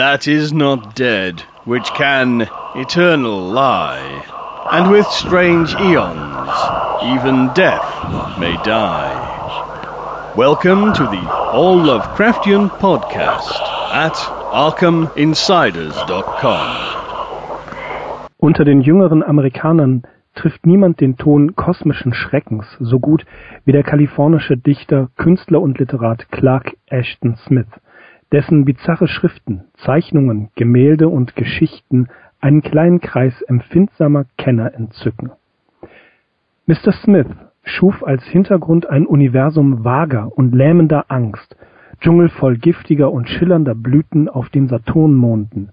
that is not dead, which can eternal lie, and with strange eons, even death may die. Welcome to the All Lovecraftian Podcast at ArkhamInsiders.com. Unter den jüngeren Amerikanern trifft niemand den Ton kosmischen Schreckens so gut wie der kalifornische Dichter, Künstler und Literat Clark Ashton Smith dessen bizarre Schriften, Zeichnungen, Gemälde und Geschichten einen kleinen Kreis empfindsamer Kenner entzücken. Mr. Smith schuf als Hintergrund ein Universum vager und lähmender Angst, Dschungel voll giftiger und schillernder Blüten auf den Saturnmonden,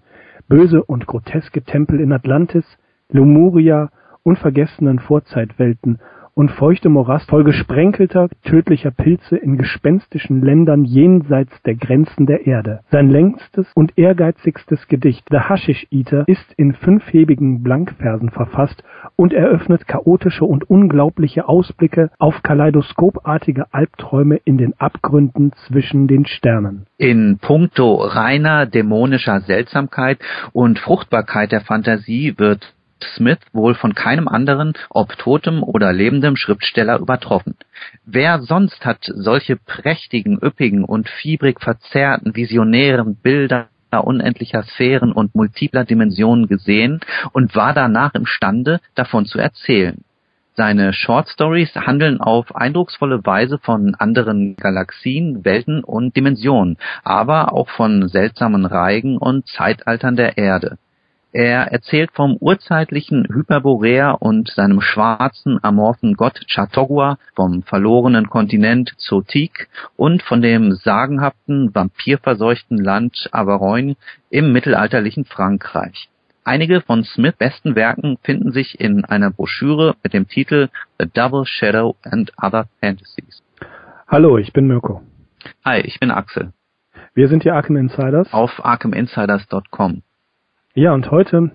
böse und groteske Tempel in Atlantis, Lemuria, unvergessenen Vorzeitwelten und feuchte Morast voll gesprenkelter, tödlicher Pilze in gespenstischen Ländern jenseits der Grenzen der Erde. Sein längstes und ehrgeizigstes Gedicht The Hashish Eater ist in fünfhebigen Blankversen verfasst und eröffnet chaotische und unglaubliche Ausblicke auf kaleidoskopartige Albträume in den Abgründen zwischen den Sternen. In puncto reiner dämonischer Seltsamkeit und Fruchtbarkeit der Fantasie wird Smith wohl von keinem anderen, ob totem oder lebendem Schriftsteller übertroffen. Wer sonst hat solche prächtigen, üppigen und fiebrig verzerrten, visionären Bilder unendlicher Sphären und multipler Dimensionen gesehen und war danach imstande, davon zu erzählen. Seine Short Stories handeln auf eindrucksvolle Weise von anderen Galaxien, Welten und Dimensionen, aber auch von seltsamen Reigen und Zeitaltern der Erde. Er erzählt vom urzeitlichen Hyperborea und seinem schwarzen, amorphen Gott Chatogua, vom verlorenen Kontinent Zotik und von dem sagenhaften, vampirverseuchten Land Avaroin im mittelalterlichen Frankreich. Einige von Smiths besten Werken finden sich in einer Broschüre mit dem Titel The Double Shadow and Other Fantasies. Hallo, ich bin Mirko. Hi, ich bin Axel. Wir sind die Arkham Insiders. Auf arkhaminsiders.com. Ja, und heute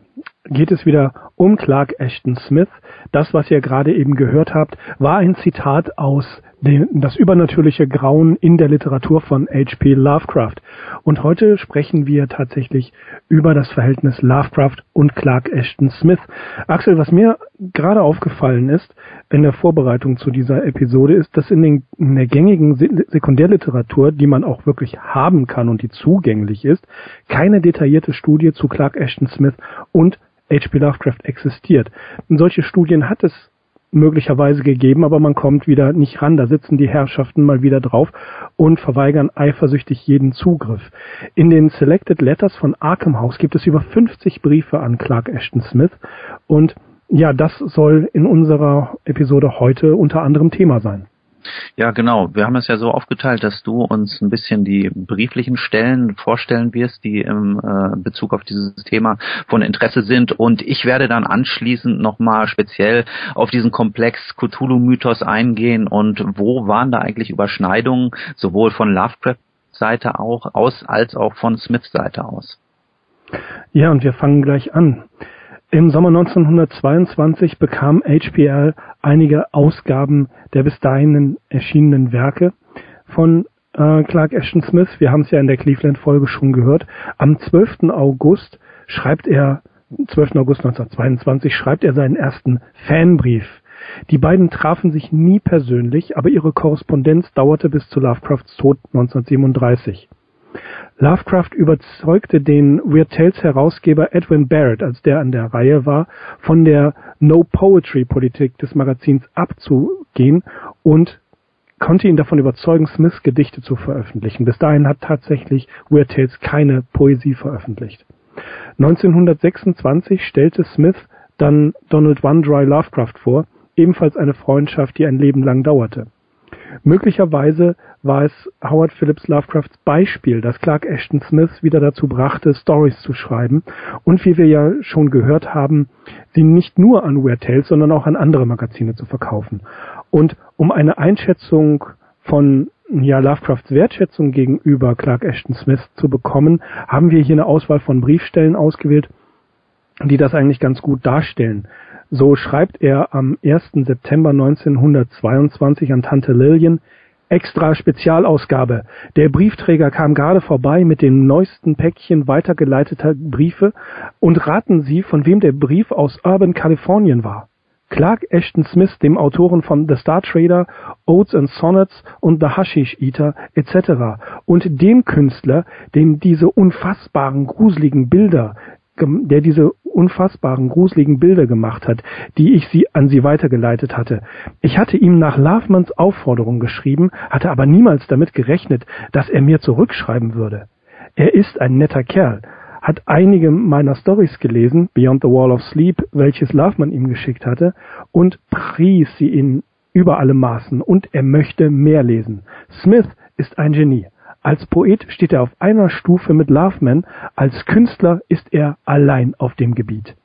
geht es wieder um Clark Ashton Smith. Das, was ihr gerade eben gehört habt, war ein Zitat aus dem, Das übernatürliche Grauen in der Literatur von H.P. Lovecraft. Und heute sprechen wir tatsächlich über das Verhältnis Lovecraft und Clark Ashton Smith. Axel, was mir gerade aufgefallen ist in der Vorbereitung zu dieser Episode, ist, dass in, den, in der gängigen Sekundärliteratur, die man auch wirklich haben kann und die zugänglich ist, keine detaillierte Studie zu Clark Ashton Smith und H.P. Lovecraft existiert. Und solche Studien hat es möglicherweise gegeben, aber man kommt wieder nicht ran. Da sitzen die Herrschaften mal wieder drauf und verweigern eifersüchtig jeden Zugriff. In den Selected Letters von Arkham House gibt es über 50 Briefe an Clark Ashton Smith und ja, das soll in unserer Episode heute unter anderem Thema sein. Ja, genau. Wir haben es ja so aufgeteilt, dass du uns ein bisschen die brieflichen Stellen vorstellen wirst, die im äh, Bezug auf dieses Thema von Interesse sind. Und ich werde dann anschließend nochmal speziell auf diesen Komplex Cthulhu-Mythos eingehen und wo waren da eigentlich Überschneidungen, sowohl von Lovecraft Seite auch aus, als auch von Smiths Seite aus. Ja, und wir fangen gleich an. Im Sommer 1922 bekam HPL einige Ausgaben der bis dahin erschienenen Werke von äh, Clark Ashton Smith. Wir haben es ja in der Cleveland-Folge schon gehört. Am 12. August schreibt er, 12. August 1922 schreibt er seinen ersten Fanbrief. Die beiden trafen sich nie persönlich, aber ihre Korrespondenz dauerte bis zu Lovecrafts Tod 1937. Lovecraft überzeugte den Weird Tales Herausgeber Edwin Barrett, als der an der Reihe war, von der No-Poetry-Politik des Magazins abzugehen und konnte ihn davon überzeugen, Smiths Gedichte zu veröffentlichen. Bis dahin hat tatsächlich Weird Tales keine Poesie veröffentlicht. 1926 stellte Smith dann Donald Wandry Lovecraft vor, ebenfalls eine Freundschaft, die ein Leben lang dauerte. Möglicherweise war es Howard Phillips Lovecrafts Beispiel, das Clark Ashton Smith wieder dazu brachte, Stories zu schreiben und wie wir ja schon gehört haben, sie nicht nur an Weird Tales, sondern auch an andere Magazine zu verkaufen. Und um eine Einschätzung von ja, Lovecrafts Wertschätzung gegenüber Clark Ashton Smith zu bekommen, haben wir hier eine Auswahl von Briefstellen ausgewählt, die das eigentlich ganz gut darstellen. So schreibt er am 1. September 1922 an Tante Lillian, Extra Spezialausgabe. Der Briefträger kam gerade vorbei mit dem neuesten Päckchen weitergeleiteter Briefe und raten Sie, von wem der Brief aus Urban, Kalifornien war. Clark Ashton Smith, dem Autoren von The Star Trader, Odes and Sonnets und The Hashish Eater etc. und dem Künstler, dem diese unfassbaren gruseligen Bilder der diese unfassbaren, gruseligen Bilder gemacht hat, die ich sie an sie weitergeleitet hatte. Ich hatte ihm nach Lovemans Aufforderung geschrieben, hatte aber niemals damit gerechnet, dass er mir zurückschreiben würde. Er ist ein netter Kerl, hat einige meiner Stories gelesen, Beyond the Wall of Sleep, welches Loveman ihm geschickt hatte, und pries sie in über alle Maßen, und er möchte mehr lesen. Smith ist ein Genie. Als Poet steht er auf einer Stufe mit Loveman, als Künstler ist er allein auf dem Gebiet.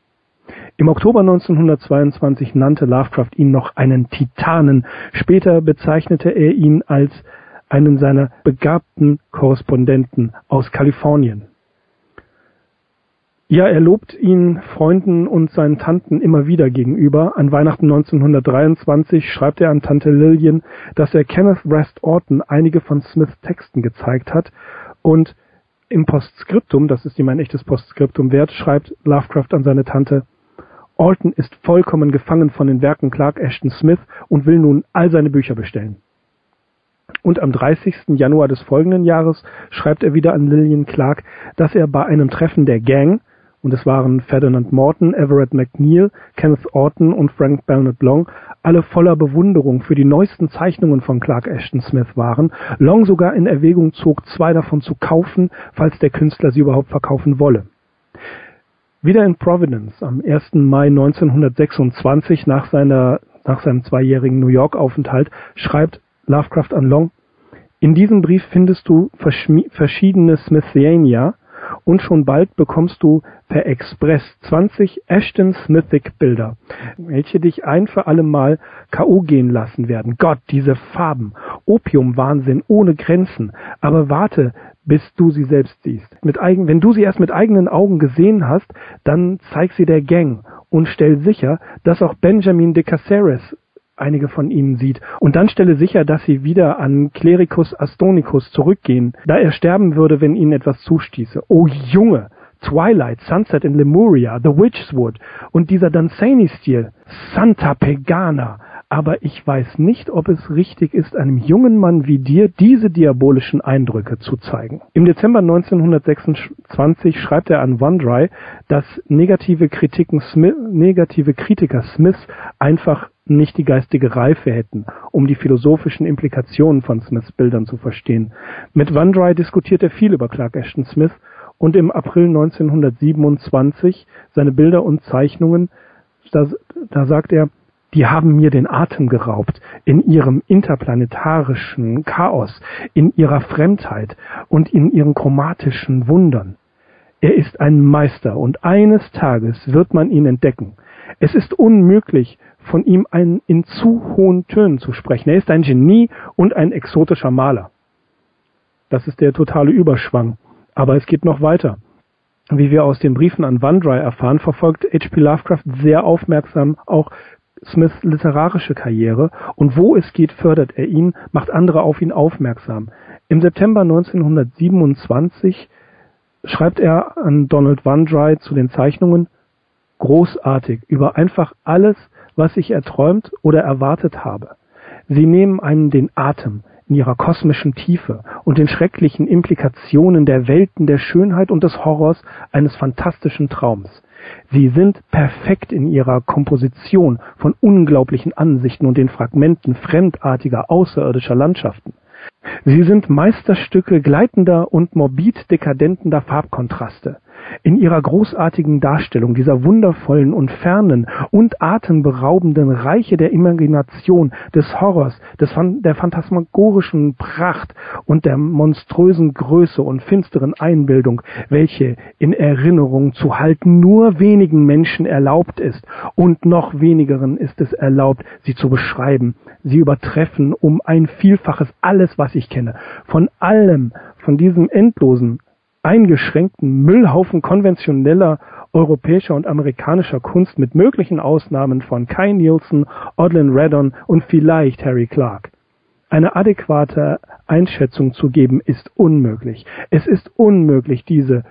Im Oktober 1922 nannte Lovecraft ihn noch einen Titanen, später bezeichnete er ihn als einen seiner begabten Korrespondenten aus Kalifornien. Ja, er lobt ihn Freunden und seinen Tanten immer wieder gegenüber. An Weihnachten 1923 schreibt er an Tante Lillian, dass er Kenneth Rest Orton einige von Smiths Texten gezeigt hat und im Postskriptum, das ist ihm ein echtes Postskriptum wert, schreibt Lovecraft an seine Tante, Orton ist vollkommen gefangen von den Werken Clark Ashton Smith und will nun all seine Bücher bestellen. Und am 30. Januar des folgenden Jahres schreibt er wieder an Lillian Clark, dass er bei einem Treffen der Gang und es waren Ferdinand Morton, Everett McNeil, Kenneth Orton und Frank Belknap Long, alle voller Bewunderung für die neuesten Zeichnungen von Clark Ashton Smith waren, Long sogar in Erwägung zog, zwei davon zu kaufen, falls der Künstler sie überhaupt verkaufen wolle. Wieder in Providence am 1. Mai 1926 nach seiner nach seinem zweijährigen New York Aufenthalt schreibt Lovecraft an Long in diesem Brief findest du verschiedene Smithsoniania und schon bald bekommst du per Express 20 Ashton Smithic Bilder, welche dich ein für alle Mal K.O. gehen lassen werden. Gott, diese Farben. Opiumwahnsinn ohne Grenzen. Aber warte, bis du sie selbst siehst. Mit eigen, wenn du sie erst mit eigenen Augen gesehen hast, dann zeig sie der Gang und stell sicher, dass auch Benjamin de Caceres einige von ihnen sieht. Und dann stelle sicher, dass sie wieder an Clericus Astonicus zurückgehen, da er sterben würde, wenn ihnen etwas zustieße. Oh Junge! Twilight, Sunset in Lemuria, The Witch's Wood und dieser Danzani-Stil, Santa Pegana, aber ich weiß nicht, ob es richtig ist, einem jungen Mann wie dir diese diabolischen Eindrücke zu zeigen. Im Dezember 1926 schreibt er an OneDry, dass negative, Kritiken Smith, negative Kritiker Smiths einfach nicht die geistige Reife hätten, um die philosophischen Implikationen von Smiths Bildern zu verstehen. Mit OneDry diskutiert er viel über Clark Ashton Smith und im April 1927 seine Bilder und Zeichnungen, da, da sagt er, die haben mir den Atem geraubt in ihrem interplanetarischen Chaos, in ihrer Fremdheit und in ihren chromatischen Wundern. Er ist ein Meister und eines Tages wird man ihn entdecken. Es ist unmöglich, von ihm ein, in zu hohen Tönen zu sprechen. Er ist ein Genie und ein exotischer Maler. Das ist der totale Überschwang. Aber es geht noch weiter. Wie wir aus den Briefen an Vandry erfahren, verfolgt H.P. Lovecraft sehr aufmerksam auch Smiths literarische Karriere und wo es geht, fördert er ihn, macht andere auf ihn aufmerksam. Im September 1927 schreibt er an Donald Vandry zu den Zeichnungen großartig über einfach alles, was ich erträumt oder erwartet habe. Sie nehmen einen den Atem in ihrer kosmischen Tiefe und den schrecklichen Implikationen der Welten der Schönheit und des Horrors eines fantastischen Traums. Sie sind perfekt in ihrer Komposition von unglaublichen Ansichten und den Fragmenten fremdartiger außerirdischer Landschaften. Sie sind Meisterstücke gleitender und morbid dekadentender Farbkontraste in ihrer großartigen Darstellung dieser wundervollen und fernen und atemberaubenden Reiche der Imagination, des Horrors, des, der phantasmagorischen Pracht und der monströsen Größe und finsteren Einbildung, welche in Erinnerung zu halten nur wenigen Menschen erlaubt ist und noch wenigeren ist es erlaubt, sie zu beschreiben. Sie übertreffen um ein Vielfaches alles, was ich kenne. Von allem, von diesem endlosen, eingeschränkten Müllhaufen konventioneller europäischer und amerikanischer Kunst mit möglichen Ausnahmen von Kai Nielsen, Odlin Redon und vielleicht Harry Clark. eine adäquate Einschätzung zu geben, ist unmöglich. Es ist unmöglich, diese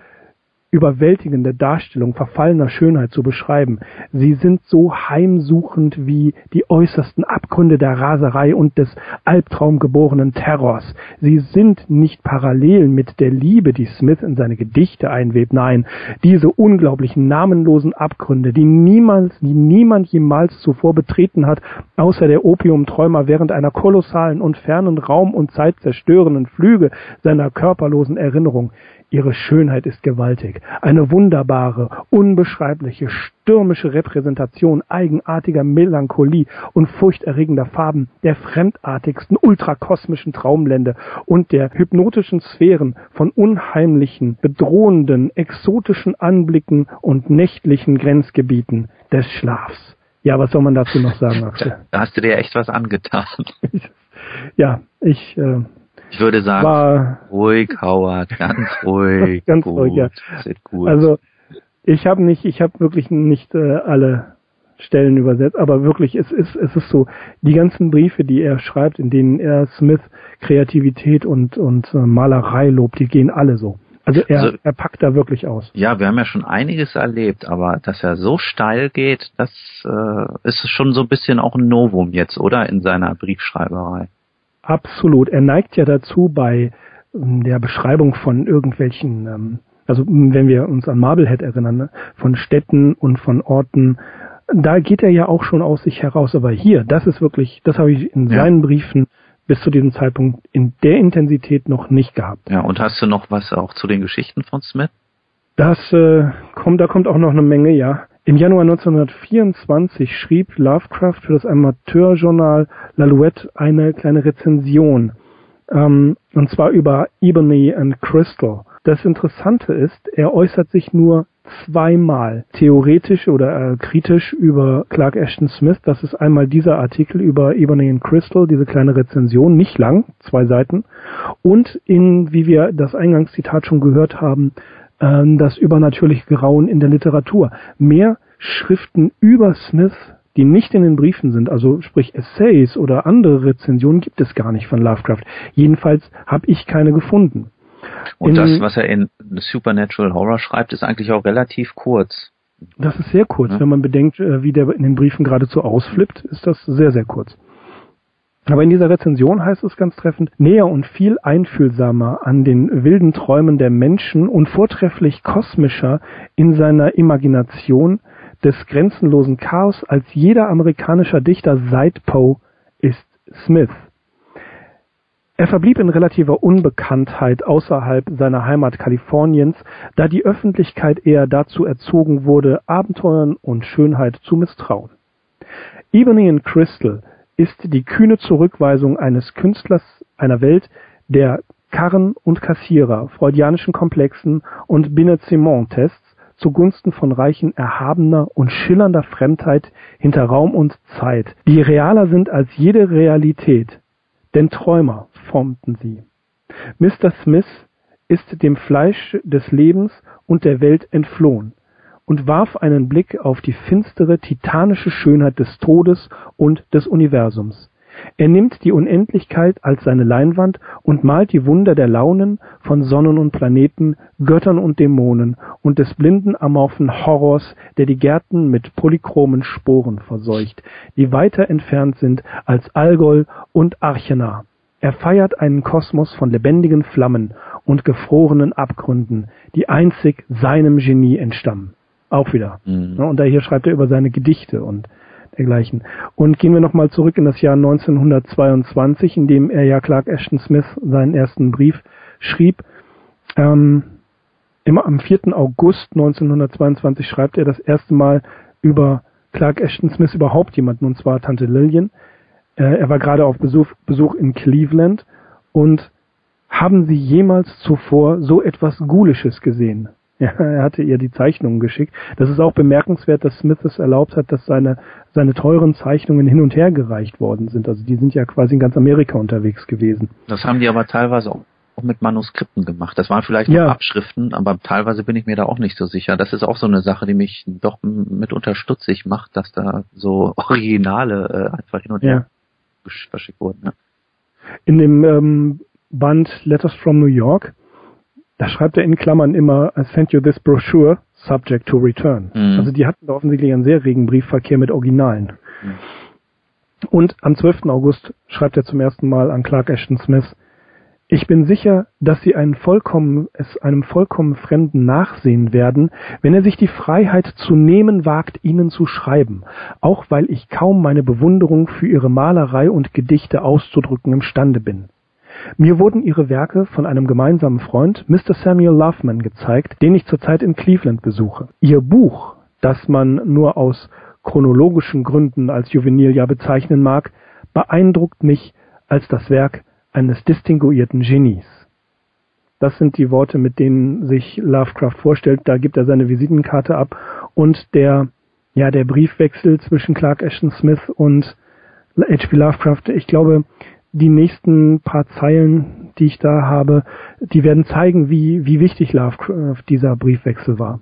überwältigende Darstellung verfallener Schönheit zu beschreiben. Sie sind so heimsuchend wie die äußersten Abgründe der Raserei und des albtraumgeborenen Terrors. Sie sind nicht parallel mit der Liebe, die Smith in seine Gedichte einwebt. Nein, diese unglaublichen namenlosen Abgründe, die niemals, die niemand jemals zuvor betreten hat, außer der Opiumträumer während einer kolossalen und fernen Raum und Zeit zerstörenden Flüge seiner körperlosen Erinnerung. Ihre Schönheit ist gewaltig, eine wunderbare, unbeschreibliche, stürmische Repräsentation eigenartiger Melancholie und furchterregender Farben, der fremdartigsten, ultrakosmischen Traumlände und der hypnotischen Sphären von unheimlichen, bedrohenden, exotischen Anblicken und nächtlichen Grenzgebieten des Schlafs. Ja, was soll man dazu noch sagen, Axel? Da hast du dir echt was angetan. ja, ich äh, ich würde sagen, war, ruhig, Howard, ganz ruhig. ganz gut, ruhig, ja. Gut. Also ich habe nicht, ich habe wirklich nicht äh, alle Stellen übersetzt, aber wirklich, es ist, es ist so, die ganzen Briefe, die er schreibt, in denen er Smith Kreativität und, und äh, Malerei lobt, die gehen alle so. Also er, also, er packt da wirklich aus. Ja, wir haben ja schon einiges erlebt, aber dass er so steil geht, das äh, ist schon so ein bisschen auch ein Novum jetzt, oder? In seiner Briefschreiberei. Absolut. Er neigt ja dazu bei ähm, der Beschreibung von irgendwelchen, ähm, also wenn wir uns an Marblehead erinnern, ne, von Städten und von Orten, da geht er ja auch schon aus sich heraus. Aber hier, das ist wirklich, das habe ich in ja. seinen Briefen bis zu diesem Zeitpunkt in der Intensität noch nicht gehabt. Ja, und hast du noch was auch zu den Geschichten von Smith? Das äh, kommt, da kommt auch noch eine Menge, ja. Im Januar 1924 schrieb Lovecraft für das Amateurjournal L'Alouette eine kleine Rezension, ähm, und zwar über Ebony and Crystal. Das Interessante ist, er äußert sich nur zweimal theoretisch oder äh, kritisch über Clark Ashton Smith. Das ist einmal dieser Artikel über Ebony and Crystal, diese kleine Rezension, nicht lang, zwei Seiten. Und in, wie wir das Eingangszitat schon gehört haben, ähm, das übernatürliche Grauen in der Literatur. Mehr Schriften über Smith, die nicht in den Briefen sind, also sprich Essays oder andere Rezensionen, gibt es gar nicht von Lovecraft. Jedenfalls habe ich keine gefunden. Und in, das, was er in Supernatural Horror schreibt, ist eigentlich auch relativ kurz. Das ist sehr kurz. Ja. Wenn man bedenkt, äh, wie der in den Briefen geradezu ausflippt, ist das sehr, sehr kurz. Aber in dieser Rezension heißt es ganz treffend, näher und viel einfühlsamer an den wilden Träumen der Menschen und vortrefflich kosmischer in seiner Imagination des grenzenlosen Chaos als jeder amerikanischer Dichter seit Poe ist Smith. Er verblieb in relativer Unbekanntheit außerhalb seiner Heimat Kaliforniens, da die Öffentlichkeit eher dazu erzogen wurde, Abenteuern und Schönheit zu misstrauen. Ebony and Crystal ist die kühne Zurückweisung eines Künstlers einer Welt, der Karren und Kassierer, freudianischen Komplexen und Binet-Simon-Tests zugunsten von Reichen erhabener und schillernder Fremdheit hinter Raum und Zeit, die realer sind als jede Realität, denn Träumer formten sie. Mr. Smith ist dem Fleisch des Lebens und der Welt entflohen und warf einen Blick auf die finstere, titanische Schönheit des Todes und des Universums. Er nimmt die Unendlichkeit als seine Leinwand und malt die Wunder der Launen von Sonnen und Planeten, Göttern und Dämonen und des blinden amorphen Horrors, der die Gärten mit polychromen Sporen verseucht, die weiter entfernt sind als Algol und Archena. Er feiert einen Kosmos von lebendigen Flammen und gefrorenen Abgründen, die einzig seinem Genie entstammen. Auch wieder. Mhm. Und da hier schreibt er über seine Gedichte und dergleichen. Und gehen wir nochmal zurück in das Jahr 1922, in dem er ja Clark Ashton Smith seinen ersten Brief schrieb. Ähm, immer am 4. August 1922 schreibt er das erste Mal über Clark Ashton Smith überhaupt jemanden, und zwar Tante Lillian. Äh, er war gerade auf Besuch, Besuch in Cleveland und haben Sie jemals zuvor so etwas Gulisches gesehen? Ja, er hatte ihr die Zeichnungen geschickt. Das ist auch bemerkenswert, dass Smith es erlaubt hat, dass seine, seine teuren Zeichnungen hin und her gereicht worden sind. Also die sind ja quasi in ganz Amerika unterwegs gewesen. Das haben die aber teilweise auch mit Manuskripten gemacht. Das waren vielleicht ja. Abschriften, aber teilweise bin ich mir da auch nicht so sicher. Das ist auch so eine Sache, die mich doch mitunter stutzig macht, dass da so Originale äh, einfach hin und her ja. verschickt wurden. Ne? In dem ähm, Band Letters from New York, da schreibt er in Klammern immer, I sent you this brochure, subject to return. Mhm. Also die hatten da offensichtlich einen sehr regen Briefverkehr mit Originalen. Mhm. Und am 12. August schreibt er zum ersten Mal an Clark Ashton Smith, ich bin sicher, dass Sie einen vollkommen, es einem vollkommen Fremden nachsehen werden, wenn er sich die Freiheit zu nehmen wagt, Ihnen zu schreiben, auch weil ich kaum meine Bewunderung für Ihre Malerei und Gedichte auszudrücken imstande bin. Mir wurden Ihre Werke von einem gemeinsamen Freund, Mr. Samuel Loveman, gezeigt, den ich zurzeit in Cleveland besuche. Ihr Buch, das man nur aus chronologischen Gründen als Juvenil ja bezeichnen mag, beeindruckt mich als das Werk eines distinguierten Genies. Das sind die Worte, mit denen sich Lovecraft vorstellt. Da gibt er seine Visitenkarte ab und der, ja, der Briefwechsel zwischen Clark Ashton Smith und H.P. Lovecraft. Ich glaube, die nächsten paar Zeilen, die ich da habe, die werden zeigen, wie, wie wichtig Lovecraft dieser Briefwechsel war.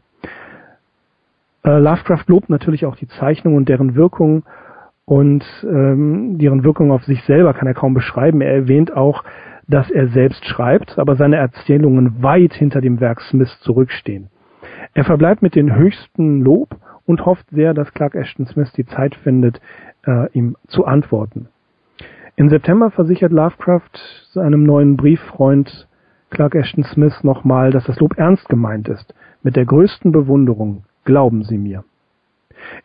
Äh, Lovecraft lobt natürlich auch die Zeichnung und deren Wirkung und ähm, deren Wirkung auf sich selber kann er kaum beschreiben. Er erwähnt auch, dass er selbst schreibt, aber seine Erzählungen weit hinter dem Werk Smith zurückstehen. Er verbleibt mit dem höchsten Lob und hofft sehr, dass Clark Ashton Smith die Zeit findet, äh, ihm zu antworten. Im September versichert Lovecraft seinem neuen Brieffreund Clark Ashton Smith nochmal, dass das Lob ernst gemeint ist. Mit der größten Bewunderung, glauben Sie mir.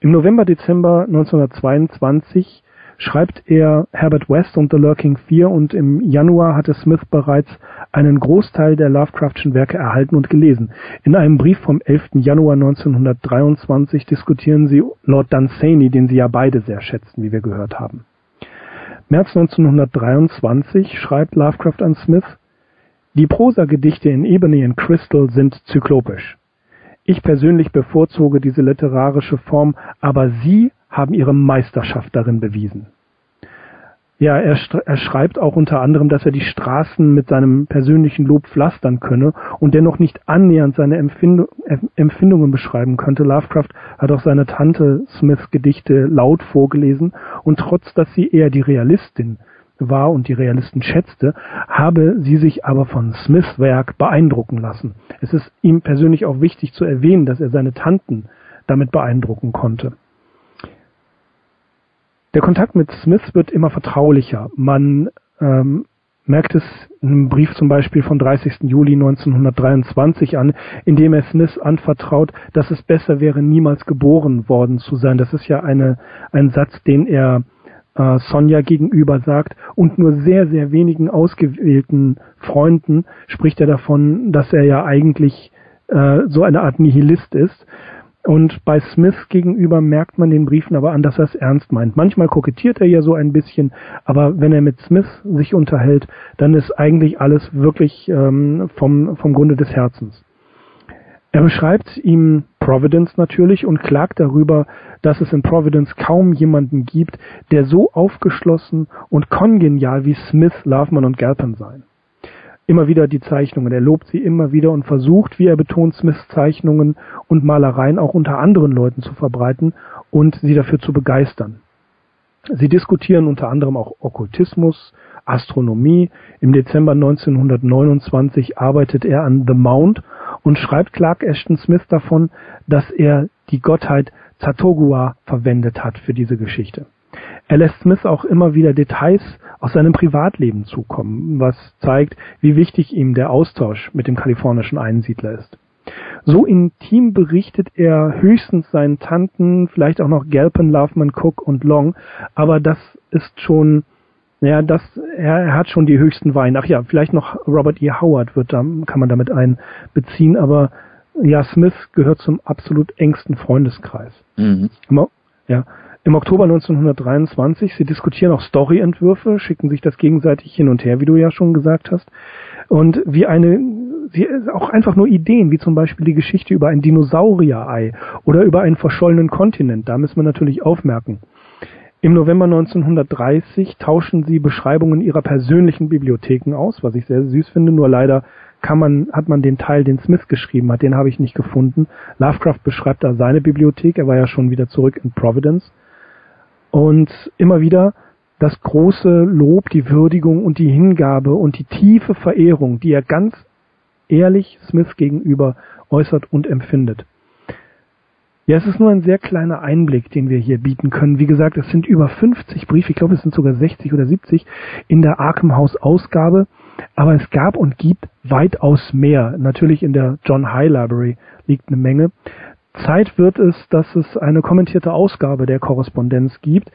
Im November, Dezember 1922 schreibt er Herbert West und The Lurking Fear und im Januar hatte Smith bereits einen Großteil der Lovecraftschen Werke erhalten und gelesen. In einem Brief vom 11. Januar 1923 diskutieren sie Lord Dunsany, den sie ja beide sehr schätzen, wie wir gehört haben. März 1923 schreibt Lovecraft an Smith, die Prosagedichte in Ebony and Crystal sind zyklopisch. Ich persönlich bevorzuge diese literarische Form, aber Sie haben Ihre Meisterschaft darin bewiesen. Ja, er, er, schreibt auch unter anderem, dass er die Straßen mit seinem persönlichen Lob pflastern könne und dennoch nicht annähernd seine Empfind Empfindungen beschreiben könnte. Lovecraft hat auch seine Tante Smiths Gedichte laut vorgelesen und trotz, dass sie eher die Realistin war und die Realisten schätzte, habe sie sich aber von Smiths Werk beeindrucken lassen. Es ist ihm persönlich auch wichtig zu erwähnen, dass er seine Tanten damit beeindrucken konnte. Der Kontakt mit Smith wird immer vertraulicher. Man ähm, merkt es in einem Brief zum Beispiel vom 30. Juli 1923 an, in dem er Smith anvertraut, dass es besser wäre, niemals geboren worden zu sein. Das ist ja eine, ein Satz, den er äh, Sonja gegenüber sagt und nur sehr, sehr wenigen ausgewählten Freunden spricht er davon, dass er ja eigentlich äh, so eine Art Nihilist ist. Und bei Smith gegenüber merkt man den Briefen aber an, dass er es ernst meint. Manchmal kokettiert er ja so ein bisschen, aber wenn er mit Smith sich unterhält, dann ist eigentlich alles wirklich ähm, vom, vom Grunde des Herzens. Er beschreibt ihm Providence natürlich und klagt darüber, dass es in Providence kaum jemanden gibt, der so aufgeschlossen und kongenial wie Smith, Loveman und Galpin seien. Immer wieder die Zeichnungen, er lobt sie immer wieder und versucht, wie er betont, Smiths Zeichnungen und Malereien auch unter anderen Leuten zu verbreiten und sie dafür zu begeistern. Sie diskutieren unter anderem auch Okkultismus, Astronomie. Im Dezember 1929 arbeitet er an The Mount und schreibt Clark Ashton Smith davon, dass er die Gottheit Zatogua verwendet hat für diese Geschichte. Er lässt Smith auch immer wieder Details aus seinem Privatleben zukommen, was zeigt, wie wichtig ihm der Austausch mit dem kalifornischen Einsiedler ist. So intim berichtet er höchstens seinen Tanten, vielleicht auch noch Galpin, Loveman, Cook und Long, aber das ist schon naja, das, er, er hat schon die höchsten Weine. Ach ja, vielleicht noch Robert E. Howard wird da, kann man damit einbeziehen, aber ja, Smith gehört zum absolut engsten Freundeskreis. Mhm. Ja, im Oktober 1923, sie diskutieren auch Storyentwürfe, schicken sich das gegenseitig hin und her, wie du ja schon gesagt hast. Und wie eine, sie, auch einfach nur Ideen, wie zum Beispiel die Geschichte über ein Dinosaurier-Ei oder über einen verschollenen Kontinent. Da müssen wir natürlich aufmerken. Im November 1930 tauschen sie Beschreibungen ihrer persönlichen Bibliotheken aus, was ich sehr süß finde, nur leider kann man, hat man den Teil, den Smith geschrieben hat, den habe ich nicht gefunden. Lovecraft beschreibt da seine Bibliothek, er war ja schon wieder zurück in Providence. Und immer wieder das große Lob, die Würdigung und die Hingabe und die tiefe Verehrung, die er ganz ehrlich Smith gegenüber äußert und empfindet. Ja, es ist nur ein sehr kleiner Einblick, den wir hier bieten können. Wie gesagt, es sind über 50 Briefe, ich glaube es sind sogar 60 oder 70 in der Arkham House Ausgabe, aber es gab und gibt weitaus mehr. Natürlich in der John High Library liegt eine Menge. Zeit wird es, dass es eine kommentierte Ausgabe der Korrespondenz gibt,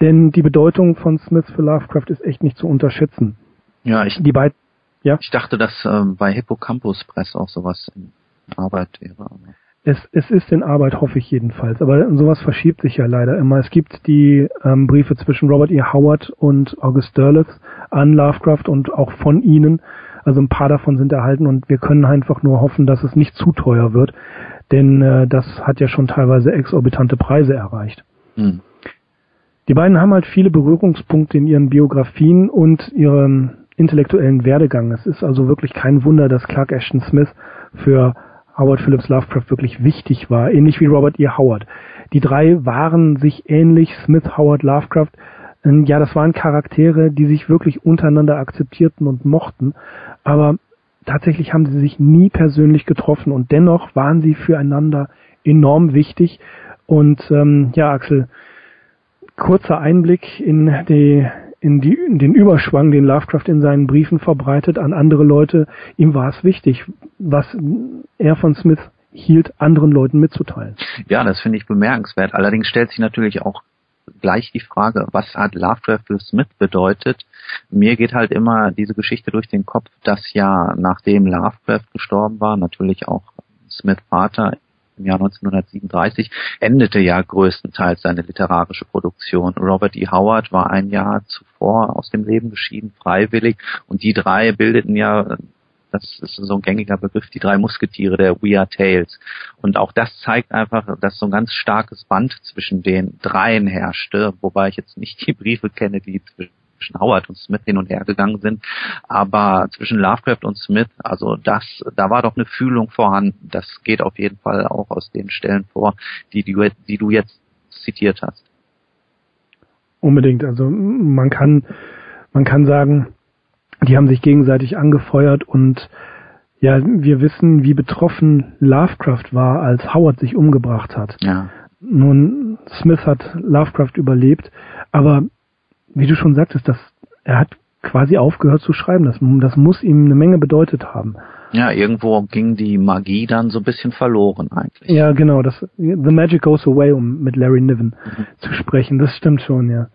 denn die Bedeutung von Smith für Lovecraft ist echt nicht zu unterschätzen. Ja, ich, die beiden, ja? ich dachte, dass äh, bei Hippocampus Press auch sowas in Arbeit wäre. Es, es ist in Arbeit, hoffe ich jedenfalls. Aber sowas verschiebt sich ja leider immer. Es gibt die ähm, Briefe zwischen Robert E. Howard und August Derleth an Lovecraft und auch von ihnen. Also ein paar davon sind erhalten und wir können einfach nur hoffen, dass es nicht zu teuer wird. Denn äh, das hat ja schon teilweise exorbitante Preise erreicht. Hm. Die beiden haben halt viele Berührungspunkte in ihren Biografien und ihrem intellektuellen Werdegang. Es ist also wirklich kein Wunder, dass Clark Ashton Smith für Howard Phillips Lovecraft wirklich wichtig war, ähnlich wie Robert E. Howard. Die drei waren sich ähnlich, Smith, Howard, Lovecraft. Ähm, ja, das waren Charaktere, die sich wirklich untereinander akzeptierten und mochten, aber tatsächlich haben sie sich nie persönlich getroffen und dennoch waren sie füreinander enorm wichtig. Und ähm, ja, Axel, kurzer Einblick in die in, die, in den Überschwang, den Lovecraft in seinen Briefen verbreitet an andere Leute. Ihm war es wichtig, was er von Smith hielt, anderen Leuten mitzuteilen. Ja, das finde ich bemerkenswert. Allerdings stellt sich natürlich auch gleich die Frage, was hat Lovecraft für Smith bedeutet? Mir geht halt immer diese Geschichte durch den Kopf, dass ja nachdem Lovecraft gestorben war, natürlich auch Smith Vater im Jahr 1937 endete ja größtenteils seine literarische Produktion. Robert E. Howard war ein Jahr zuvor aus dem Leben geschieden, freiwillig, und die drei bildeten ja das ist so ein gängiger Begriff, die drei Musketiere der We Are Tales. Und auch das zeigt einfach, dass so ein ganz starkes Band zwischen den dreien herrschte, wobei ich jetzt nicht die Briefe kenne, die zwischen Howard und Smith hin und her gegangen sind. Aber zwischen Lovecraft und Smith, also das, da war doch eine Fühlung vorhanden. Das geht auf jeden Fall auch aus den Stellen vor, die, die, die du jetzt zitiert hast. Unbedingt. Also man kann, man kann sagen, die haben sich gegenseitig angefeuert und ja, wir wissen, wie betroffen Lovecraft war, als Howard sich umgebracht hat. Ja. Nun, Smith hat Lovecraft überlebt, aber wie du schon sagtest, das, er hat quasi aufgehört zu schreiben. Das, das muss ihm eine Menge bedeutet haben. Ja, irgendwo ging die Magie dann so ein bisschen verloren eigentlich. Ja, genau. Das, the magic goes away, um mit Larry Niven mhm. zu sprechen. Das stimmt schon, ja.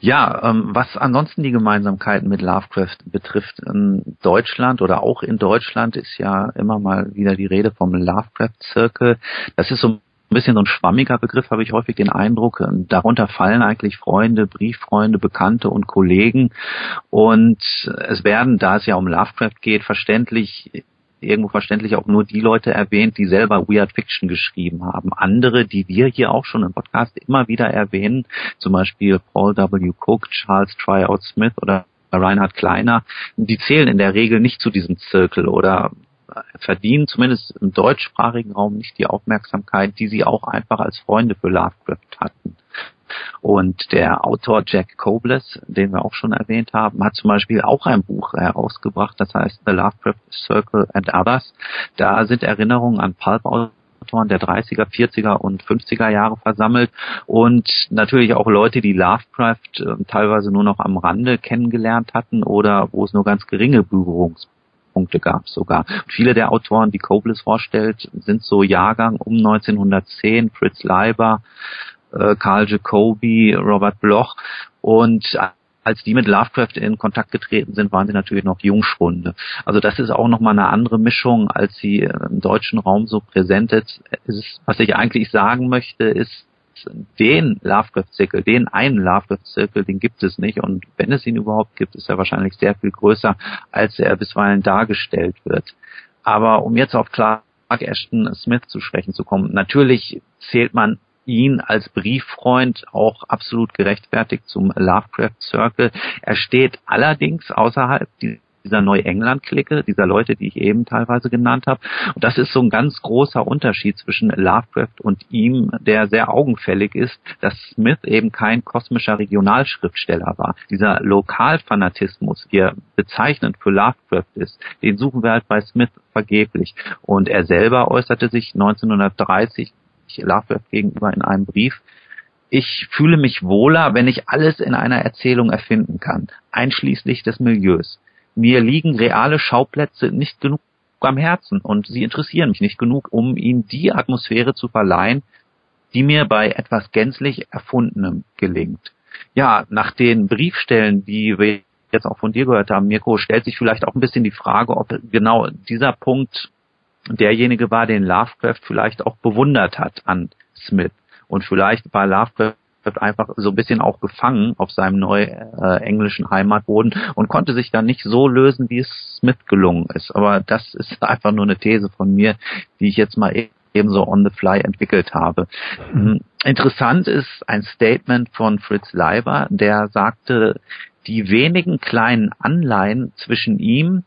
Ja, ähm, was ansonsten die Gemeinsamkeiten mit Lovecraft betrifft, in Deutschland oder auch in Deutschland ist ja immer mal wieder die Rede vom Lovecraft-Zirkel. Das ist so ein bisschen so ein schwammiger Begriff, habe ich häufig den Eindruck. Darunter fallen eigentlich Freunde, Brieffreunde, Bekannte und Kollegen. Und es werden, da es ja um Lovecraft geht, verständlich irgendwo verständlich auch nur die Leute erwähnt, die selber Weird Fiction geschrieben haben. Andere, die wir hier auch schon im Podcast immer wieder erwähnen, zum Beispiel Paul W. Cook, Charles Tryout Smith oder Reinhard Kleiner, die zählen in der Regel nicht zu diesem Zirkel oder verdienen zumindest im deutschsprachigen Raum nicht die Aufmerksamkeit, die sie auch einfach als Freunde für Lovecraft hatten. Und der Autor Jack Cobles, den wir auch schon erwähnt haben, hat zum Beispiel auch ein Buch herausgebracht, das heißt The Lovecraft Circle and Others. Da sind Erinnerungen an Pulp-Autoren der 30er, 40er und 50er Jahre versammelt und natürlich auch Leute, die Lovecraft äh, teilweise nur noch am Rande kennengelernt hatten oder wo es nur ganz geringe Berührungs Punkte gab sogar. Und viele der Autoren, die Kobles vorstellt, sind so Jahrgang um 1910, Fritz Leiber, äh, Carl Jacobi, Robert Bloch und als die mit Lovecraft in Kontakt getreten sind, waren sie natürlich noch Jungschwunde. Also das ist auch nochmal eine andere Mischung, als sie im deutschen Raum so präsent ist. Was ich eigentlich sagen möchte, ist, den Lovecraft-Zirkel, den einen Lovecraft-Zirkel, den gibt es nicht. Und wenn es ihn überhaupt gibt, ist er wahrscheinlich sehr viel größer, als er bisweilen dargestellt wird. Aber um jetzt auf Clark Ashton Smith zu sprechen zu kommen, natürlich zählt man ihn als Brieffreund auch absolut gerechtfertigt zum Lovecraft Circle. Er steht allerdings außerhalb dieser Neuengland-Clique, dieser Leute, die ich eben teilweise genannt habe. Und das ist so ein ganz großer Unterschied zwischen Lovecraft und ihm, der sehr augenfällig ist, dass Smith eben kein kosmischer Regionalschriftsteller war. Dieser Lokalfanatismus, wie er bezeichnend für Lovecraft ist, den suchen wir halt bei Smith vergeblich. Und er selber äußerte sich 1930 Lovecraft gegenüber in einem Brief, ich fühle mich wohler, wenn ich alles in einer Erzählung erfinden kann, einschließlich des Milieus mir liegen reale Schauplätze nicht genug am Herzen und sie interessieren mich nicht genug, um ihm die Atmosphäre zu verleihen, die mir bei etwas gänzlich Erfundenem gelingt. Ja, nach den Briefstellen, die wir jetzt auch von dir gehört haben, Mirko, stellt sich vielleicht auch ein bisschen die Frage, ob genau dieser Punkt derjenige war, den Lovecraft vielleicht auch bewundert hat an Smith. Und vielleicht war Lovecraft einfach so ein bisschen auch gefangen auf seinem neu äh, englischen Heimatboden und konnte sich dann nicht so lösen, wie es Smith gelungen ist. Aber das ist einfach nur eine These von mir, die ich jetzt mal ebenso on the fly entwickelt habe. Mhm. Interessant ist ein Statement von Fritz Leiber, der sagte, die wenigen kleinen Anleihen zwischen ihm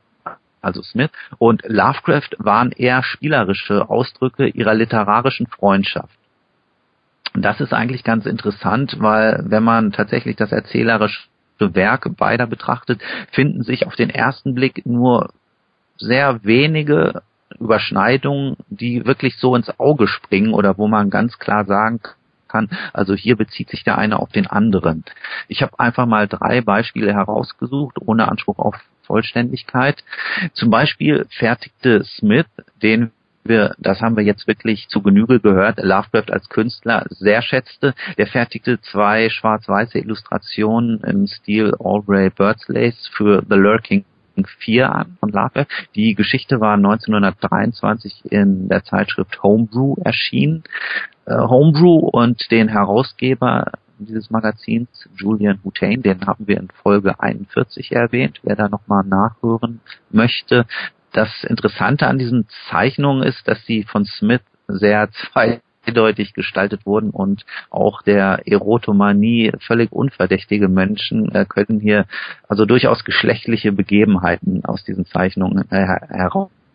also Smith, und Lovecraft waren eher spielerische Ausdrücke ihrer literarischen Freundschaft. Und das ist eigentlich ganz interessant, weil wenn man tatsächlich das erzählerische Werk beider betrachtet, finden sich auf den ersten Blick nur sehr wenige Überschneidungen, die wirklich so ins Auge springen oder wo man ganz klar sagen kann, also hier bezieht sich der eine auf den anderen. Ich habe einfach mal drei Beispiele herausgesucht, ohne Anspruch auf Vollständigkeit. Zum Beispiel fertigte Smith den wir, das haben wir jetzt wirklich zu Genüge gehört, Lovecraft als Künstler sehr schätzte. Der fertigte zwei schwarz-weiße Illustrationen im Stil Aubrey Birdslace für The Lurking 4 an von Lovecraft. Die Geschichte war 1923 in der Zeitschrift Homebrew erschienen. Äh, Homebrew und den Herausgeber dieses Magazins, Julian Hutain, den haben wir in Folge 41 erwähnt. Wer da nochmal nachhören möchte, das Interessante an diesen Zeichnungen ist, dass sie von Smith sehr zweideutig gestaltet wurden und auch der Erotomanie völlig unverdächtige Menschen äh, können hier also durchaus geschlechtliche Begebenheiten aus diesen Zeichnungen äh,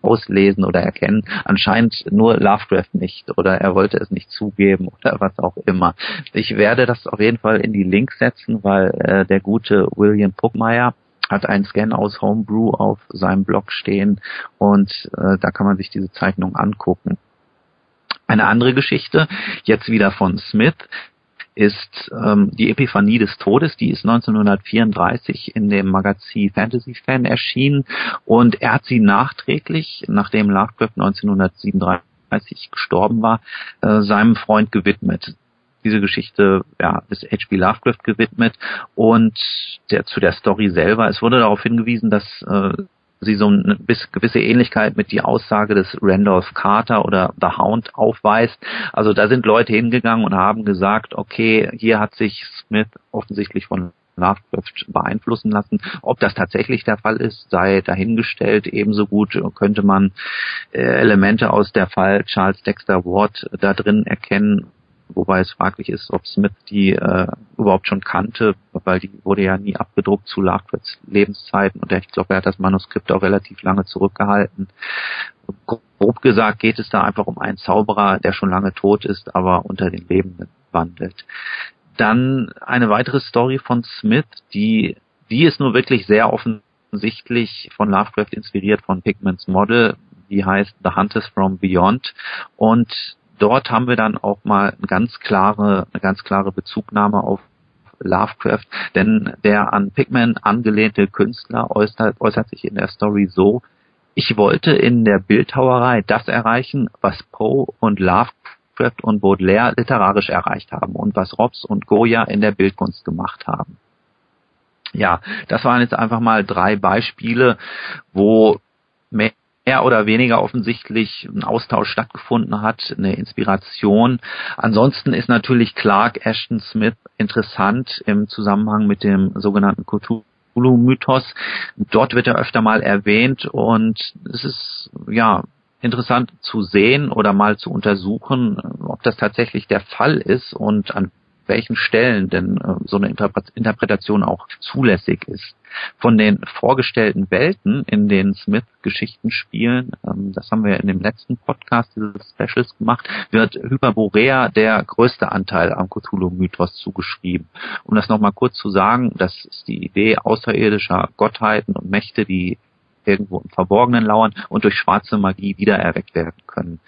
herauslesen oder erkennen. Anscheinend nur Lovecraft nicht oder er wollte es nicht zugeben oder was auch immer. Ich werde das auf jeden Fall in die Links setzen, weil äh, der gute William Puckmeyer hat einen Scan aus Homebrew auf seinem Blog stehen und äh, da kann man sich diese Zeichnung angucken. Eine andere Geschichte, jetzt wieder von Smith, ist ähm, die Epiphanie des Todes, die ist 1934 in dem Magazin Fantasy Fan erschienen und er hat sie nachträglich, nachdem Lovecraft 1937 gestorben war, äh, seinem Freund gewidmet diese Geschichte ja, ist H.P. Lovecraft gewidmet und der, zu der Story selber. Es wurde darauf hingewiesen, dass äh, sie so eine gewisse Ähnlichkeit mit die Aussage des Randolph Carter oder The Hound aufweist. Also da sind Leute hingegangen und haben gesagt, okay, hier hat sich Smith offensichtlich von Lovecraft beeinflussen lassen. Ob das tatsächlich der Fall ist, sei dahingestellt. Ebenso gut könnte man äh, Elemente aus der Fall Charles Dexter Ward da drin erkennen wobei es fraglich ist, ob Smith die äh, überhaupt schon kannte, weil die wurde ja nie abgedruckt zu Lovecrafts Lebenszeiten und ich glaube, er hat das Manuskript auch relativ lange zurückgehalten. Grob gesagt geht es da einfach um einen Zauberer, der schon lange tot ist, aber unter den Lebenden wandelt. Dann eine weitere Story von Smith, die, die ist nur wirklich sehr offensichtlich von Lovecraft inspiriert von Pigments Model, die heißt The Hunters from Beyond und dort haben wir dann auch mal eine ganz klare, eine ganz klare Bezugnahme auf Lovecraft, denn der an Pigman angelehnte Künstler äußert, äußert sich in der Story so, ich wollte in der Bildhauerei das erreichen, was Poe und Lovecraft und Baudelaire literarisch erreicht haben und was Robs und Goya in der Bildkunst gemacht haben. Ja, das waren jetzt einfach mal drei Beispiele, wo mehr mehr oder weniger offensichtlich ein Austausch stattgefunden hat, eine Inspiration. Ansonsten ist natürlich Clark Ashton Smith interessant im Zusammenhang mit dem sogenannten Cthulhu-Mythos. Dort wird er öfter mal erwähnt und es ist, ja, interessant zu sehen oder mal zu untersuchen, ob das tatsächlich der Fall ist und an welchen Stellen denn äh, so eine Interpretation auch zulässig ist. Von den vorgestellten Welten, in denen Smith Geschichten spielen, ähm, das haben wir in dem letzten Podcast dieses Specials gemacht, wird Hyperborea der größte Anteil am Cthulhu-Mythos zugeschrieben. Um das nochmal kurz zu sagen, das ist die Idee außerirdischer Gottheiten und Mächte, die irgendwo im Verborgenen lauern und durch schwarze Magie wiedererweckt werden können.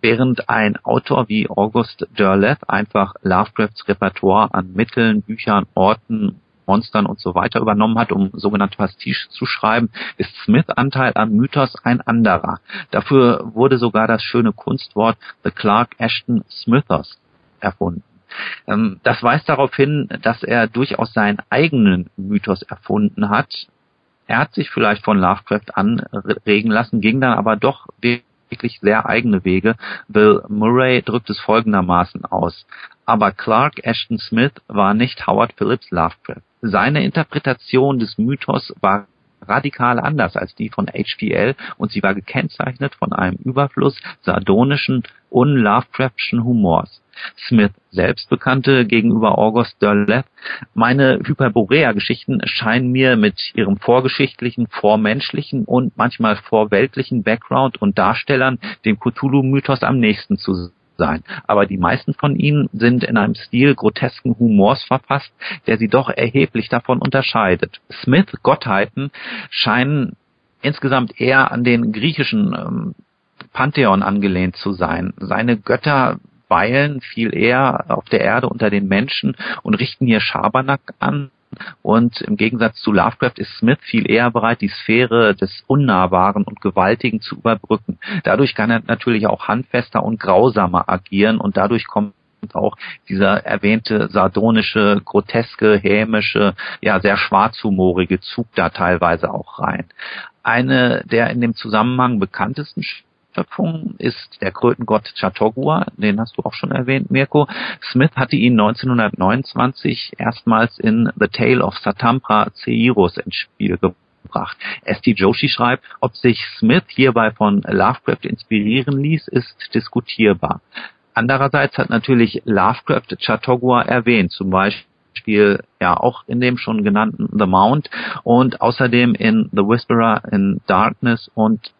Während ein Autor wie August Derleth einfach Lovecrafts Repertoire an Mitteln, Büchern, Orten Monstern und so weiter übernommen hat, um sogenannte Pastiche zu schreiben, ist Smith Anteil am Mythos ein anderer. Dafür wurde sogar das schöne Kunstwort The Clark Ashton Smithers erfunden. Ähm, das weist darauf hin, dass er durchaus seinen eigenen Mythos erfunden hat, er hat sich vielleicht von Lovecraft anregen lassen, ging dann aber doch wirklich sehr eigene Wege. Bill Murray drückt es folgendermaßen aus. Aber Clark Ashton Smith war nicht Howard Phillips Lovecraft. Seine Interpretation des Mythos war radikal anders als die von HPL und sie war gekennzeichnet von einem Überfluss sardonischen, un-Lovecraftschen Humors. Smith selbst bekannte gegenüber August Derleth, meine Hyperborea-Geschichten scheinen mir mit ihrem vorgeschichtlichen, vormenschlichen und manchmal vorweltlichen Background und Darstellern dem Cthulhu-Mythos am nächsten zu sein. Aber die meisten von ihnen sind in einem Stil grotesken Humors verfasst, der sie doch erheblich davon unterscheidet. Smith Gottheiten scheinen insgesamt eher an den griechischen ähm, Pantheon angelehnt zu sein. Seine Götter weilen viel eher auf der Erde unter den Menschen und richten hier Schabernack an. Und im Gegensatz zu Lovecraft ist Smith viel eher bereit, die Sphäre des Unnahbaren und Gewaltigen zu überbrücken. Dadurch kann er natürlich auch handfester und grausamer agieren und dadurch kommt auch dieser erwähnte sardonische, groteske, hämische, ja sehr schwarzhumorige Zug da teilweise auch rein. Eine der in dem Zusammenhang bekanntesten Schöpfung ist der Krötengott Chautauqua, den hast du auch schon erwähnt, Mirko. Smith hatte ihn 1929 erstmals in The Tale of Satampra Ceiros ins Spiel gebracht. S.T. Joshi schreibt, ob sich Smith hierbei von Lovecraft inspirieren ließ, ist diskutierbar. Andererseits hat natürlich Lovecraft Chautauqua erwähnt, zum Beispiel ja auch in dem schon genannten The Mount und außerdem in The Whisperer in Darkness und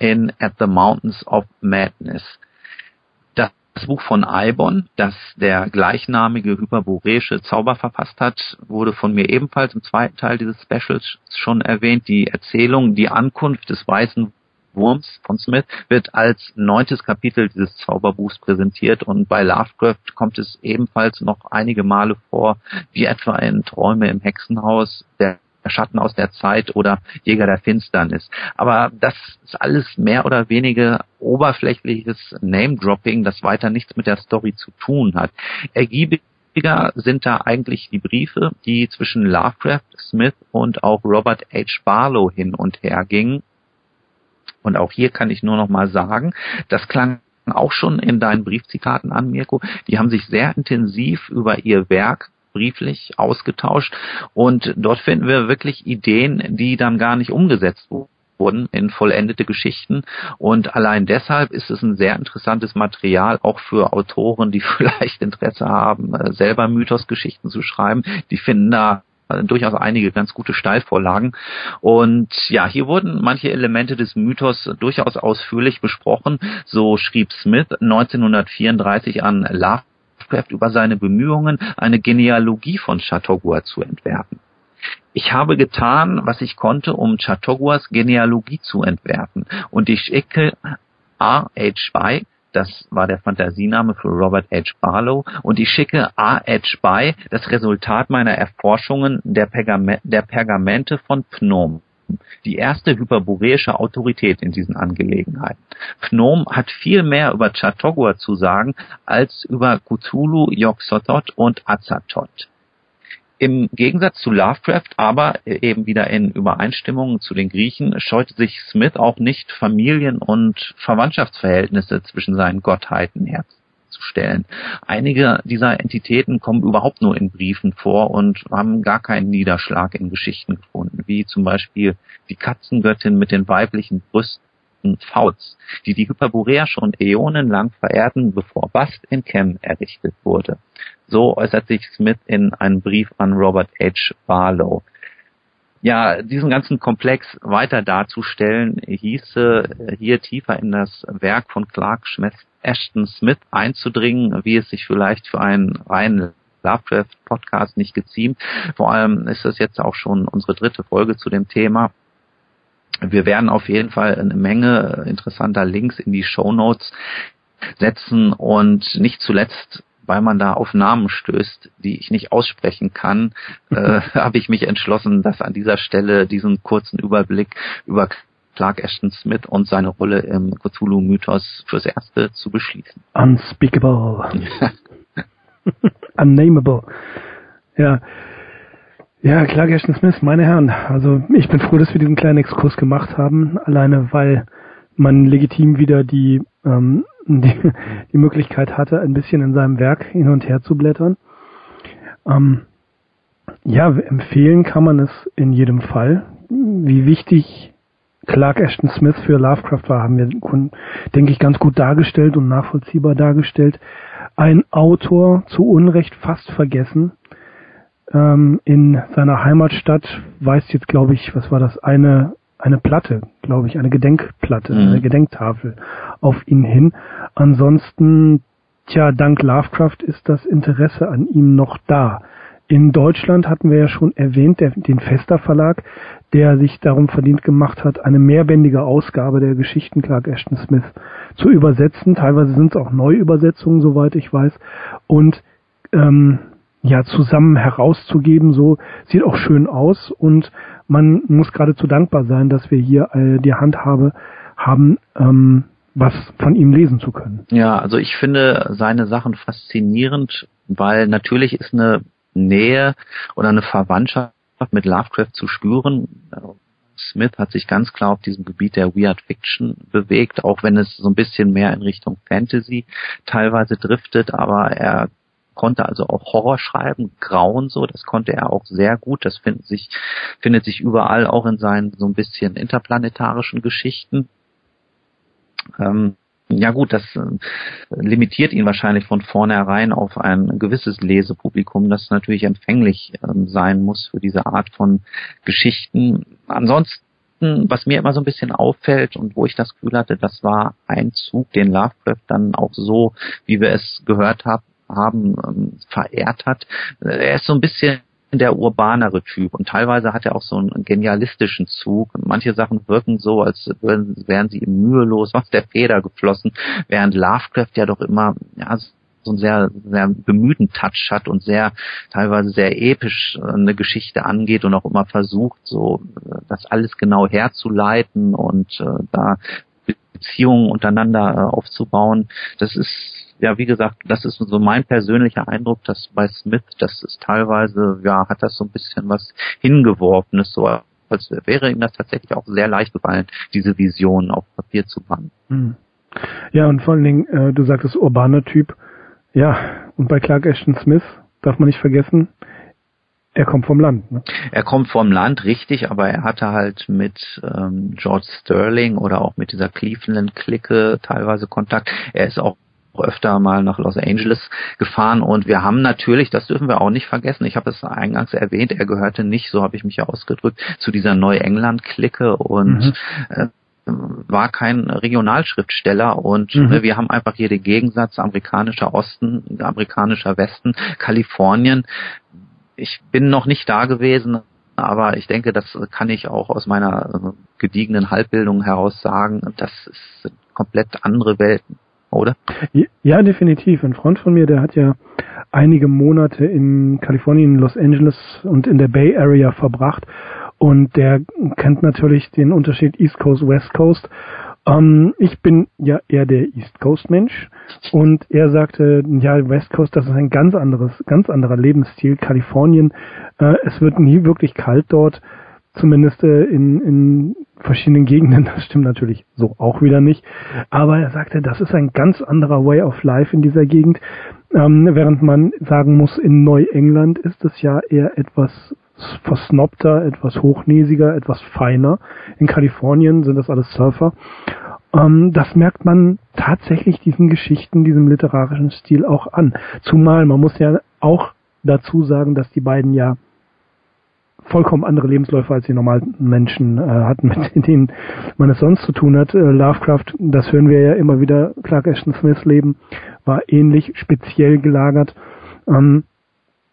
in At the Mountains of Madness. Das Buch von Eibon, das der gleichnamige hyperboreische Zauber verfasst hat, wurde von mir ebenfalls im zweiten Teil dieses Specials schon erwähnt. Die Erzählung Die Ankunft des weißen Wurms von Smith wird als neuntes Kapitel dieses Zauberbuchs präsentiert und bei Lovecraft kommt es ebenfalls noch einige Male vor, wie etwa in Träume im Hexenhaus, der Schatten aus der Zeit oder Jäger der Finsternis. Aber das ist alles mehr oder weniger oberflächliches Name-Dropping, das weiter nichts mit der Story zu tun hat. Ergiebiger sind da eigentlich die Briefe, die zwischen Lovecraft, Smith und auch Robert H. Barlow hin und her gingen. Und auch hier kann ich nur noch mal sagen, das klang auch schon in deinen Briefzitaten an, Mirko. Die haben sich sehr intensiv über ihr Werk brieflich ausgetauscht und dort finden wir wirklich Ideen, die dann gar nicht umgesetzt wurden in vollendete Geschichten und allein deshalb ist es ein sehr interessantes Material auch für Autoren, die vielleicht Interesse haben, äh, selber Mythosgeschichten zu schreiben. Die finden da durchaus einige ganz gute Steilvorlagen. Und ja, hier wurden manche Elemente des Mythos durchaus ausführlich besprochen. So schrieb Smith 1934 an Love Lovecraft über seine Bemühungen, eine Genealogie von Chateauguay zu entwerfen. Ich habe getan, was ich konnte, um Chateauguas Genealogie zu entwerfen, und ich schicke R.H. By, das war der Fantasiename für Robert H. Barlow, und ich schicke R.H. By das Resultat meiner Erforschungen der, Pergame der Pergamente von Phnom die erste hyperboreische Autorität in diesen Angelegenheiten. Phnom hat viel mehr über Chautauqua zu sagen als über Cthulhu, Yog-Sothoth und Azathoth. Im Gegensatz zu Lovecraft, aber eben wieder in Übereinstimmung zu den Griechen, scheute sich Smith auch nicht Familien- und Verwandtschaftsverhältnisse zwischen seinen Gottheiten herzustellen herzustellen. Einige dieser Entitäten kommen überhaupt nur in Briefen vor und haben gar keinen Niederschlag in Geschichten gefunden, wie zum Beispiel die Katzengöttin mit den weiblichen Brüsten Fouts, die die Hyperborea schon äonenlang verehrten, bevor Bast in Chem errichtet wurde. So äußert sich Smith in einem Brief an Robert H. Barlow. Ja, diesen ganzen Komplex weiter darzustellen, hieße hier tiefer in das Werk von Clark Ashton Smith einzudringen, wie es sich vielleicht für einen reinen Lovecraft-Podcast nicht geziemt. Vor allem ist das jetzt auch schon unsere dritte Folge zu dem Thema. Wir werden auf jeden Fall eine Menge interessanter Links in die Show Notes setzen und nicht zuletzt weil man da auf Namen stößt, die ich nicht aussprechen kann, äh, habe ich mich entschlossen, das an dieser Stelle diesen kurzen Überblick über Clark Ashton Smith und seine Rolle im Cthulhu-Mythos fürs Erste zu beschließen. Unspeakable. Unnameable. Ja. Ja, Clark Ashton Smith, meine Herren. Also ich bin froh, dass wir diesen kleinen Exkurs gemacht haben, alleine weil man legitim wieder die, ähm, die, die Möglichkeit hatte, ein bisschen in seinem Werk hin und her zu blättern. Ähm, ja, empfehlen kann man es in jedem Fall. Wie wichtig Clark Ashton Smith für Lovecraft war, haben wir, denke ich, ganz gut dargestellt und nachvollziehbar dargestellt. Ein Autor zu Unrecht fast vergessen. Ähm, in seiner Heimatstadt weist jetzt, glaube ich, was war das, eine eine Platte, glaube ich, eine Gedenkplatte, mhm. eine Gedenktafel auf ihn hin. Ansonsten, tja, dank Lovecraft ist das Interesse an ihm noch da. In Deutschland hatten wir ja schon erwähnt, der, den Fester Verlag, der sich darum verdient gemacht hat, eine mehrbändige Ausgabe der Geschichten Clark Ashton Smith zu übersetzen. Teilweise sind es auch Neuübersetzungen, soweit ich weiß. Und ähm, ja, zusammen herauszugeben, so sieht auch schön aus und man muss geradezu dankbar sein, dass wir hier äh, die Handhabe haben, ähm, was von ihm lesen zu können. Ja, also ich finde seine Sachen faszinierend, weil natürlich ist eine Nähe oder eine Verwandtschaft mit Lovecraft zu spüren. Smith hat sich ganz klar auf diesem Gebiet der Weird Fiction bewegt, auch wenn es so ein bisschen mehr in Richtung Fantasy teilweise driftet, aber er konnte also auch Horror schreiben, Grauen so, das konnte er auch sehr gut. Das findet sich, findet sich überall auch in seinen so ein bisschen interplanetarischen Geschichten. Ähm, ja gut, das äh, limitiert ihn wahrscheinlich von vornherein auf ein gewisses Lesepublikum, das natürlich empfänglich ähm, sein muss für diese Art von Geschichten. Ansonsten was mir immer so ein bisschen auffällt und wo ich das Gefühl hatte, das war ein Zug, den Lovecraft dann auch so, wie wir es gehört haben, haben, ähm, verehrt hat. Er ist so ein bisschen der urbanere Typ und teilweise hat er auch so einen genialistischen Zug. Manche Sachen wirken so, als wären sie ihm mühelos aus der Feder geflossen, während Lovecraft ja doch immer ja, so einen sehr, sehr bemühten Touch hat und sehr, teilweise sehr episch äh, eine Geschichte angeht und auch immer versucht, so äh, das alles genau herzuleiten und äh, da Beziehungen untereinander äh, aufzubauen. Das ist ja, wie gesagt, das ist so mein persönlicher Eindruck, dass bei Smith, das ist teilweise, ja, hat das so ein bisschen was hingeworfenes, so als wäre ihm das tatsächlich auch sehr leicht gefallen, diese Vision auf Papier zu bringen. Hm. Ja, und vor allen Dingen, äh, du sagtest urbaner Typ. Ja, und bei Clark Ashton Smith darf man nicht vergessen, er kommt vom Land. Ne? Er kommt vom Land, richtig, aber er hatte halt mit ähm, George Sterling oder auch mit dieser Cleveland-Clique teilweise Kontakt. Er ist auch öfter mal nach Los Angeles gefahren und wir haben natürlich, das dürfen wir auch nicht vergessen, ich habe es eingangs erwähnt, er gehörte nicht, so habe ich mich ja ausgedrückt, zu dieser Neu-England-Clique und mhm. äh, war kein Regionalschriftsteller und mhm. Ne, wir haben einfach hier den Gegensatz amerikanischer Osten, amerikanischer Westen, Kalifornien. Ich bin noch nicht da gewesen, aber ich denke, das kann ich auch aus meiner äh, gediegenen Halbbildung heraus sagen. Das ist komplett andere Welten oder? Ja, definitiv. Ein Freund von mir, der hat ja einige Monate in Kalifornien, Los Angeles und in der Bay Area verbracht und der kennt natürlich den Unterschied East Coast, West Coast. Ähm, ich bin ja eher der East Coast Mensch und er sagte, ja, West Coast, das ist ein ganz anderes, ganz anderer Lebensstil. Kalifornien, äh, es wird nie wirklich kalt dort zumindest äh, in, in verschiedenen Gegenden, das stimmt natürlich so auch wieder nicht. Aber er sagte, das ist ein ganz anderer Way of Life in dieser Gegend. Ähm, während man sagen muss, in Neuengland ist es ja eher etwas versnobter, etwas hochnäsiger, etwas feiner. In Kalifornien sind das alles Surfer. Ähm, das merkt man tatsächlich diesen Geschichten, diesem literarischen Stil auch an. Zumal man muss ja auch dazu sagen, dass die beiden ja vollkommen andere Lebensläufe als die normalen Menschen äh, hatten, mit denen man es sonst zu tun hat. Äh, Lovecraft, das hören wir ja immer wieder, Clark Ashton Smiths Leben war ähnlich speziell gelagert. Ähm,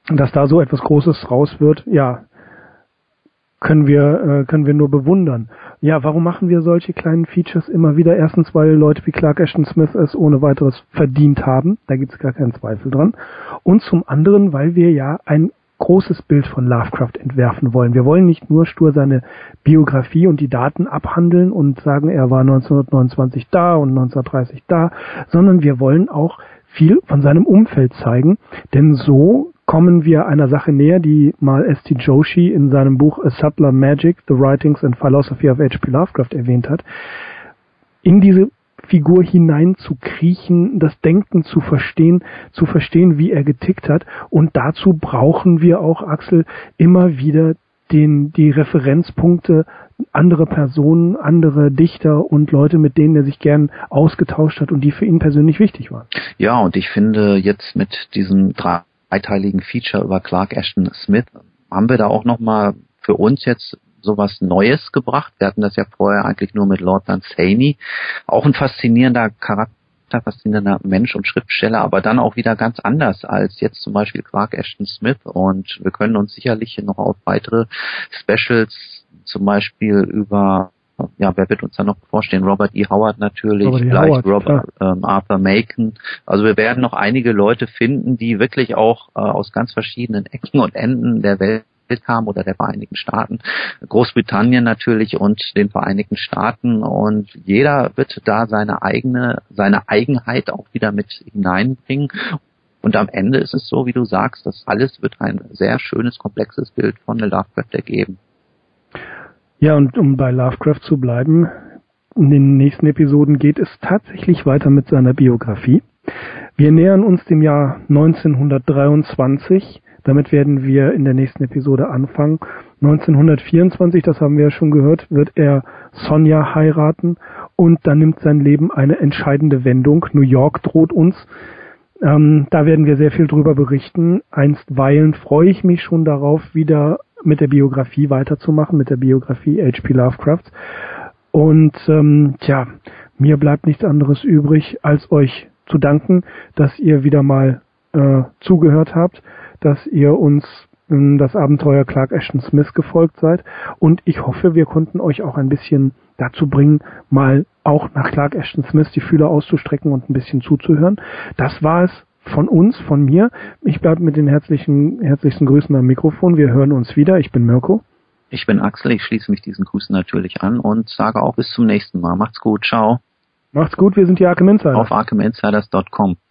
dass da so etwas Großes raus wird, ja, können wir, äh, können wir nur bewundern. Ja, warum machen wir solche kleinen Features immer wieder? Erstens, weil Leute wie Clark Ashton Smith es ohne weiteres verdient haben. Da gibt es gar keinen Zweifel dran. Und zum anderen, weil wir ja ein großes Bild von Lovecraft entwerfen wollen. Wir wollen nicht nur stur seine Biografie und die Daten abhandeln und sagen, er war 1929 da und 1930 da, sondern wir wollen auch viel von seinem Umfeld zeigen, denn so kommen wir einer Sache näher, die mal S.T. Joshi in seinem Buch A Subtler Magic, The Writings and Philosophy of H.P. Lovecraft erwähnt hat. In diese Figur hineinzukriechen, das Denken zu verstehen, zu verstehen, wie er getickt hat. Und dazu brauchen wir auch, Axel, immer wieder den, die Referenzpunkte andere Personen, andere Dichter und Leute, mit denen er sich gern ausgetauscht hat und die für ihn persönlich wichtig waren. Ja, und ich finde jetzt mit diesem drei dreiteiligen Feature über Clark Ashton Smith haben wir da auch nochmal für uns jetzt sowas Neues gebracht. Wir hatten das ja vorher eigentlich nur mit Lord Dunsany. Auch ein faszinierender Charakter, faszinierender Mensch und Schriftsteller, aber dann auch wieder ganz anders als jetzt zum Beispiel Clark Ashton Smith. Und wir können uns sicherlich noch auf weitere Specials zum Beispiel über ja, wer wird uns da noch vorstehen? Robert E. Howard natürlich, Robert e. vielleicht Howard, Robert ähm, Arthur Macon. Also wir werden noch einige Leute finden, die wirklich auch äh, aus ganz verschiedenen Ecken und Enden der Welt kamen oder der Vereinigten Staaten, Großbritannien natürlich und den Vereinigten Staaten und jeder wird da seine eigene, seine Eigenheit auch wieder mit hineinbringen und am Ende ist es so, wie du sagst, das alles wird ein sehr schönes, komplexes Bild von Lovecraft ergeben. Ja, und um bei Lovecraft zu bleiben, in den nächsten Episoden geht es tatsächlich weiter mit seiner Biografie. Wir nähern uns dem Jahr 1923. Damit werden wir in der nächsten Episode anfangen. 1924, das haben wir ja schon gehört, wird er Sonja heiraten und dann nimmt sein Leben eine entscheidende Wendung. New York droht uns. Ähm, da werden wir sehr viel drüber berichten. Einstweilen freue ich mich schon darauf, wieder mit der Biografie weiterzumachen, mit der Biografie H.P. Lovecrafts. Und ähm, tja, mir bleibt nichts anderes übrig, als euch zu danken, dass ihr wieder mal äh, zugehört habt, dass ihr uns in das Abenteuer Clark Ashton Smith gefolgt seid. Und ich hoffe, wir konnten euch auch ein bisschen dazu bringen, mal auch nach Clark Ashton Smith die Fühler auszustrecken und ein bisschen zuzuhören. Das war es von uns, von mir. Ich bleibe mit den herzlichen, herzlichsten Grüßen am Mikrofon. Wir hören uns wieder. Ich bin Mirko. Ich bin Axel. Ich schließe mich diesen Grüßen natürlich an und sage auch bis zum nächsten Mal. Macht's gut. Ciao. Macht's gut. Wir sind die Arkham Insiders. Auf arkhaminsiders.com.